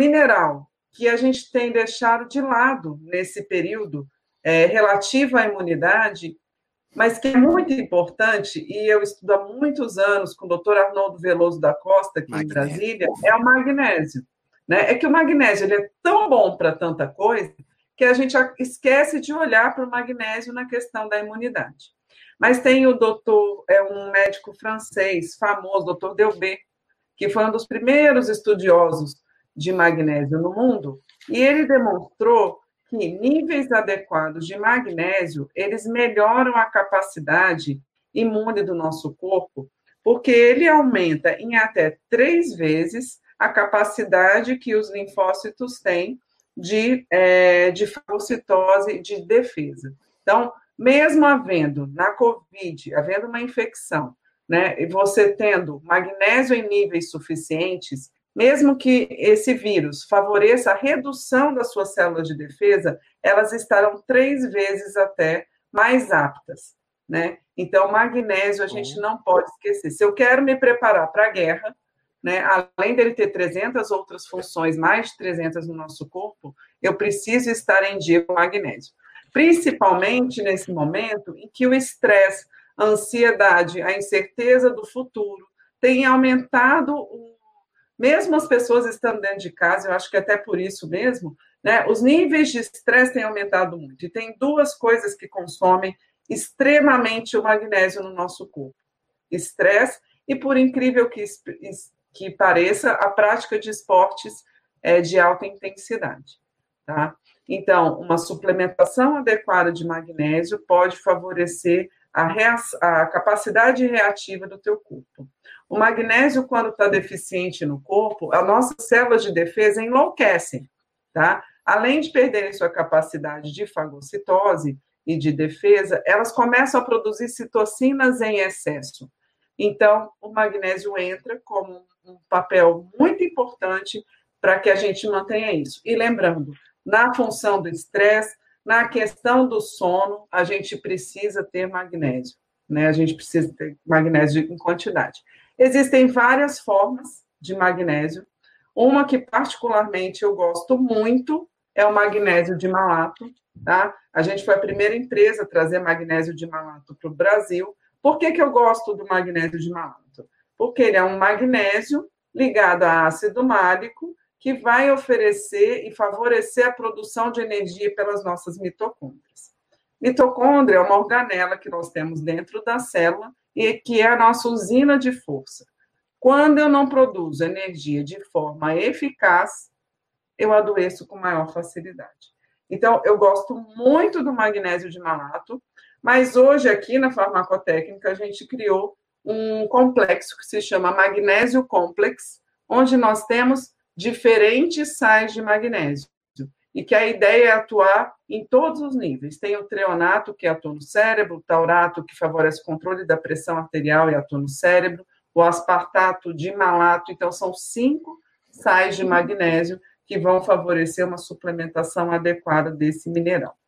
mineral que a gente tem deixado de lado nesse período é, relativo à imunidade, mas que é muito importante, e eu estudo há muitos anos com o doutor Arnoldo Veloso da Costa, aqui magnésio. em Brasília, é o magnésio. Né? É que o magnésio ele é tão bom para tanta coisa que a gente esquece de olhar para o magnésio na questão da imunidade. Mas tem o doutor, é um médico francês famoso, doutor Delbé, que foi um dos primeiros estudiosos de magnésio no mundo, e ele demonstrou que níveis adequados de magnésio, eles melhoram a capacidade imune do nosso corpo, porque ele aumenta em até três vezes a capacidade que os linfócitos têm de, é, de fagocitose, de defesa. Então, mesmo havendo na COVID, havendo uma infecção, né, e você tendo magnésio em níveis suficientes, mesmo que esse vírus favoreça a redução das suas células de defesa, elas estarão três vezes até mais aptas, né? Então, magnésio a gente não pode esquecer. Se eu quero me preparar para a guerra, né, além dele ter 300 outras funções, mais de 300 no nosso corpo, eu preciso estar em dia com magnésio. Principalmente nesse momento em que o estresse, a ansiedade, a incerteza do futuro tem aumentado, mesmo as pessoas estando dentro de casa, eu acho que até por isso mesmo, né, os níveis de estresse têm aumentado muito. E tem duas coisas que consomem extremamente o magnésio no nosso corpo: estresse e, por incrível que, que pareça, a prática de esportes é, de alta intensidade. Tá? Então, uma suplementação adequada de magnésio pode favorecer a, a capacidade reativa do teu corpo. O magnésio, quando está deficiente no corpo, as nossas células de defesa enlouquecem, tá? Além de perderem sua capacidade de fagocitose e de defesa, elas começam a produzir citocinas em excesso. Então, o magnésio entra como um papel muito importante para que a gente mantenha isso. E lembrando, na função do estresse, na questão do sono, a gente precisa ter magnésio, né? A gente precisa ter magnésio em quantidade. Existem várias formas de magnésio. Uma que particularmente eu gosto muito é o magnésio de malato, tá? A gente foi a primeira empresa a trazer magnésio de malato para o Brasil. Por que, que eu gosto do magnésio de malato? Porque ele é um magnésio ligado a ácido málico que vai oferecer e favorecer a produção de energia pelas nossas mitocôndrias. Mitocôndria é uma organela que nós temos dentro da célula e que é a nossa usina de força. Quando eu não produzo energia de forma eficaz, eu adoeço com maior facilidade. Então, eu gosto muito do magnésio de malato, mas hoje aqui na farmacotécnica a gente criou um complexo que se chama magnésio complex, onde nós temos diferentes sais de magnésio. E que a ideia é atuar em todos os níveis. Tem o treonato, que atua no cérebro, o taurato, que favorece o controle da pressão arterial e atua no cérebro, o aspartato de malato. Então, são cinco sais de magnésio que vão favorecer uma suplementação adequada desse mineral.